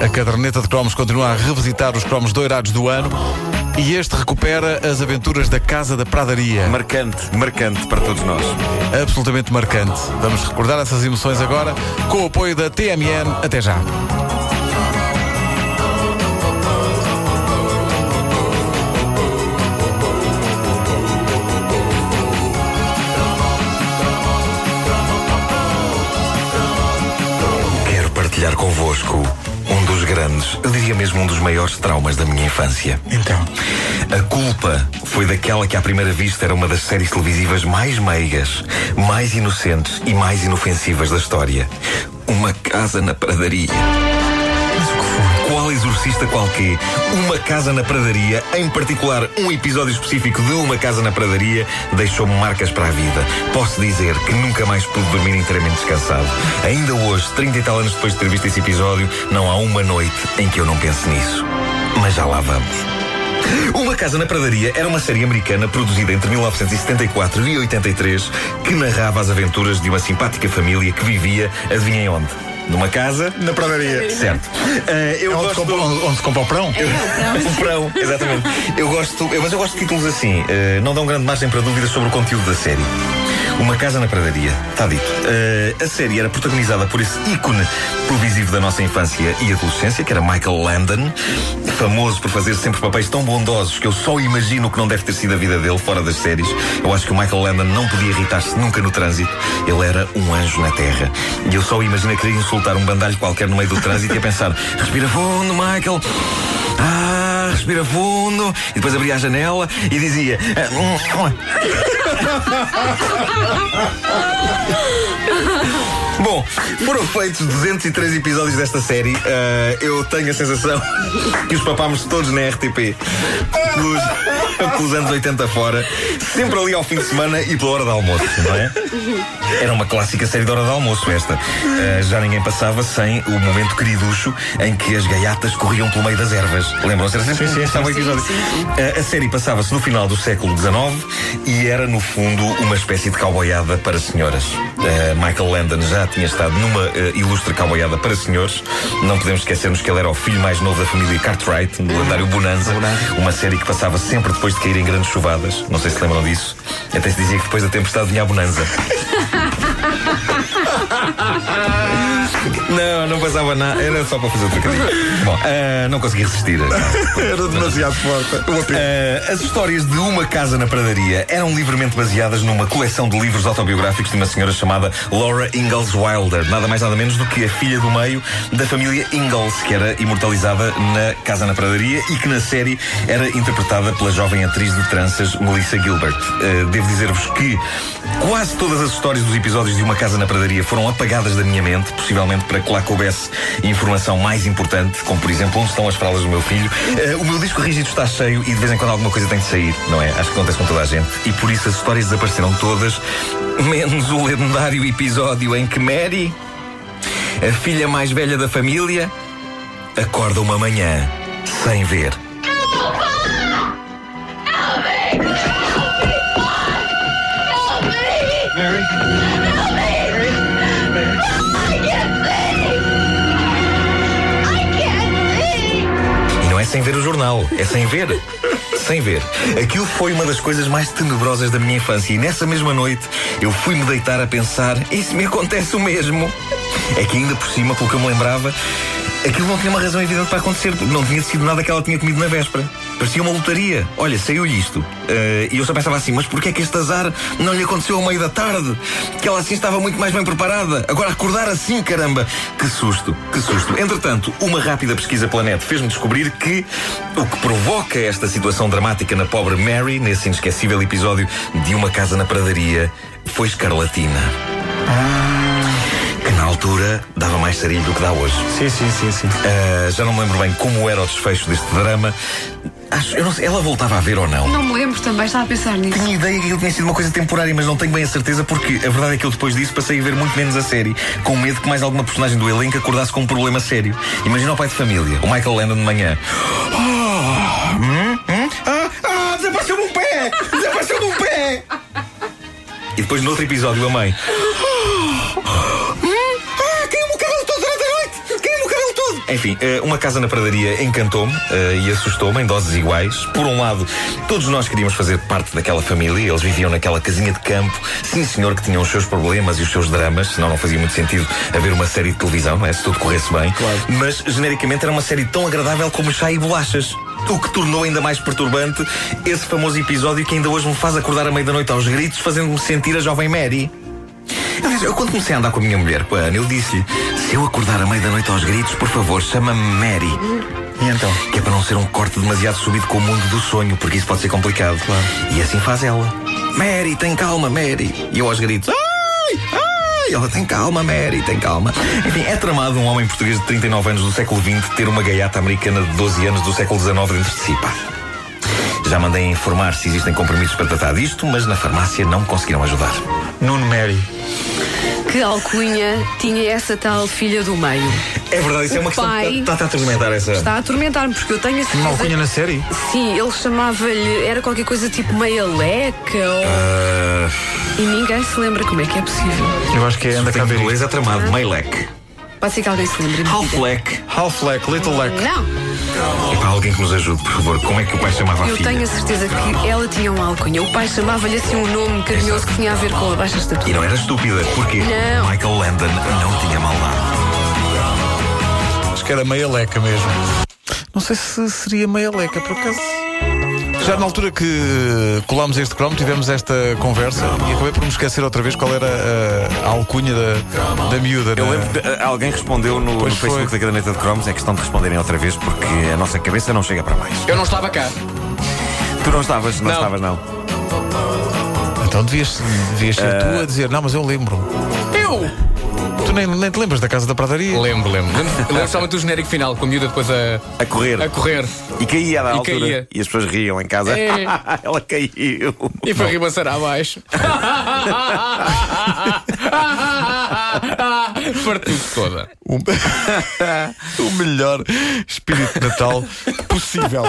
A caderneta de cromos continua a revisitar os cromos doirados do ano e este recupera as aventuras da Casa da Pradaria. Marcante, marcante para todos nós. Absolutamente marcante. Vamos recordar essas emoções agora com o apoio da TMN. Até já. Quero partilhar convosco um dos grandes, eu diria mesmo um dos maiores traumas da minha infância. Então. A culpa foi daquela que à primeira vista era uma das séries televisivas mais meigas, mais inocentes e mais inofensivas da história. Uma casa na pradaria. Qual exorcista qualquer? Uma casa na pradaria, em particular um episódio específico de Uma Casa na Pradaria, deixou-me marcas para a vida. Posso dizer que nunca mais pude dormir inteiramente descansado. Ainda hoje, 30 e tal anos depois de ter visto esse episódio, não há uma noite em que eu não pense nisso. Mas já lá vamos. Uma Casa na Pradaria era uma série americana produzida entre 1974 e 83 que narrava as aventuras de uma simpática família que vivia, adivinhem onde? Numa casa Na Pradaria. Certo. Eh, eu Onde se gosto... compra, onde, onde se compra o prão? Um prão, exatamente. Eu gosto, eu- mas eu gosto de títulos assim. eh, não dão grande margem para dúvidas sobre o conteúdo da série. Uma Casa na Pradaria, está dito. Eh, a série era protagonizada por esse ícone televisivo da nossa infância e adolescência, que era Michael Landon, famoso por fazer sempre papéis tão bondosos que eu só imagino que não deve ter sido a vida dele fora das séries. Eu acho que o Michael Landon não podia irritar-se nunca no trânsito. Ele era um anjo na terra. E eu só imagino querer insultar um bandalho qualquer no meio do trânsito e a pensar: respira fundo, Michael. Ah, respira fundo. E depois abria a janela e dizia. "Ah, Bom, foram feitos 203 episódios desta série. Ah, eu tenho a sensação que os papámos todos na RTP. Pelos, pelos anos 80 fora. Sempre ali ao fim de semana e pela hora de almoço, não é? Era uma clássica série de hora de almoço esta. Ah, já ninguém passava sem o momento queriducho em que as gaiatas corriam pelo meio das ervas. Lembram-se? Sim, sim, estava o episódio. Ah, a série passava-se no final do século XIX e era, no fundo, uma espécie de cowboyada para senhoras. Ah, Michael Landon já tinha estado numa ah, ilustre cowboyada para senhores. Não podemos esquecermos que ele era o filho mais novo da família Cartwright, do lendário Bonanza. Uma série que passava sempre depois de cair em grandes chuvadas. Não sei se lembram disso. Até se dizia que depois da tempestade vinha a Bonanza. Não, não passava nada. Era só para fazer o trocadilho. Bom, ah, não consegui resistir. Era demasiado forte. Uh, as histórias de Uma Casa na Pradaria eram livremente baseadas numa coleção de livros autobiográficos de uma senhora chamada Laura Ingalls Wilder, nada mais nada menos do que a filha do meio da família Ingalls, que era imortalizada na Casa na Pradaria e que na série era interpretada pela jovem atriz de tranças Melissa Gilbert. Uh, devo dizer-vos que quase todas as histórias dos episódios de Uma Casa na Pradaria foram apagadas da minha mente, possivelmente para que lá coubesse informação mais importante, como por exemplo onde estão as fraldas do meu filho. Eh, o meu disco rígido está cheio e de vez em quando alguma coisa tem de sair, não é? Acho que acontece com toda a gente. E por isso as histórias desapareceram todas, menos o lendário episódio em que Mary, a filha mais velha da família, acorda uma manhã sem ver. E não é sem ver o jornal, é sem ver. Sem ver. Aquilo foi uma das coisas mais tenebrosas da minha infância. E nessa mesma noite eu fui-me deitar a pensar: isso me acontece o mesmo. É que ainda por cima, pelo que eu me lembrava, aquilo não tinha uma razão evidente para acontecer. Não tinha sido nada que ela tinha comido na véspera. Parecia uma lotaria. Olha, saiu-lhe isto. Eh, e eu só pensava assim: mas porquê é que este azar não lhe aconteceu ao meio da tarde? Que ela assim estava muito mais bem preparada. Agora acordar assim, caramba! Que susto, que susto. Entretanto, uma rápida pesquisa pela net fez-me descobrir que o que provoca esta situação dramática na pobre Mary, nesse inesquecível episódio de Uma Casa na Pradaria, foi escarlatina. Que na altura dava mais sarilho do que dá hoje. Sim, sim, sim, sim. Ah, já não me lembro bem como era o desfecho deste drama. Acho, eu não sei, ela voltava a ver ou não? Não me lembro também, estava a pensar nisso. Tinha ideia que aquilo tinha sido uma coisa temporária, mas não tenho bem a certeza porque a verdade é que eu depois disso passei a ver muito menos a série, com medo que mais alguma personagem do elenco acordasse com um problema sério. Imagina o pai de família, o Michael Landon de manhã. Ah, hum, hum, ah, ah, desapareceu-me um pé! Desapareceu-me um pé! E depois no outro episódio a mãe. Enfim, eh, uma casa na pradaria encantou-me eh, e assustou-me em doses iguais. Por um lado, todos nós queríamos fazer parte daquela família. Eles viviam naquela casinha de campo. Sim, senhor, que tinham os seus problemas e os seus dramas. Senão não fazia muito sentido haver uma série de televisão, não é? Se tudo corresse bem. Claro. Mas, genericamente, era uma série tão agradável como chá e bolachas. O que tornou ainda mais perturbante esse famoso episódio que ainda hoje me faz acordar à meia da noite aos gritos, fazendo-me sentir a jovem Mary. Eu quando comecei a andar com a minha mulher, com a Ana, eu disse-lhe: se eu acordar à meia da noite aos gritos, por favor, chama-me Mary. E então? Que é para não ser um corte demasiado subido com o mundo do sonho, porque isso pode ser complicado. Claro. E assim faz ela. Mary, tem calma, Mary. E eu aos gritos: ai, ai. Ela tem calma, Mary, tem calma. Enfim, é tramado um homem português de 39 anos do século XX ter uma gaiata americana de 12 anos do século XIX dentro de si, pá. Já mandei informar se existem compromissos para tratar disto, mas na farmácia não conseguiram ajudar. Nuno Mary. Que alcunha tinha essa tal filha do meio? É verdade, isso é O uma questão que está, está a atormentar essa. Está a atormentar-me, porque eu tenho a certeza. Uma alcunha na série? Sim, ele chamava-lhe. Era qualquer coisa tipo meia leca ou. Ah, E ninguém se lembra como é que é possível. Eu acho que é anda cá ver. inglês é tramado, Maylek. Pode ser que alguém se lembre. Half-Lek. Half Leck, Little Leck. Não, alguém que nos ajude, por favor, como é que o pai chamava a eu filha? tenho a certeza que ela tinha uma alcunha. O pai chamava-lhe assim um nome carinhoso que tinha a ver com a baixa E estatura. não era estúpida, porque Não. Michael Landon não tinha maldade. Acho que era meia leca mesmo. Não sei se seria meia leca, por acaso. Já na altura que colámos este cromo, tivemos esta conversa e acabei por me esquecer outra vez qual era a, a alcunha da, da miúda. Eu na- lembro que eh, alguém respondeu no, no Facebook foi. da Caderneta de Cromos. É questão de responderem outra vez porque a nossa cabeça não chega para mais. Eu não estava cá. Tu não estavas, não, Não. estavas, não. Então devias, devias ser tu a dizer, não, mas eu lembro. Eu! Tu nem, nem te lembras da casa da pradaria? Lembro, lembro. Lembro, lembro somente do genérico final, com a miúda depois a, A correr. a correr. E caía da E altura. caía. E as pessoas riam em casa. É. Ela caiu. E foi ribançar abaixo. Partiu-se toda. O, o melhor espírito de Natal possível.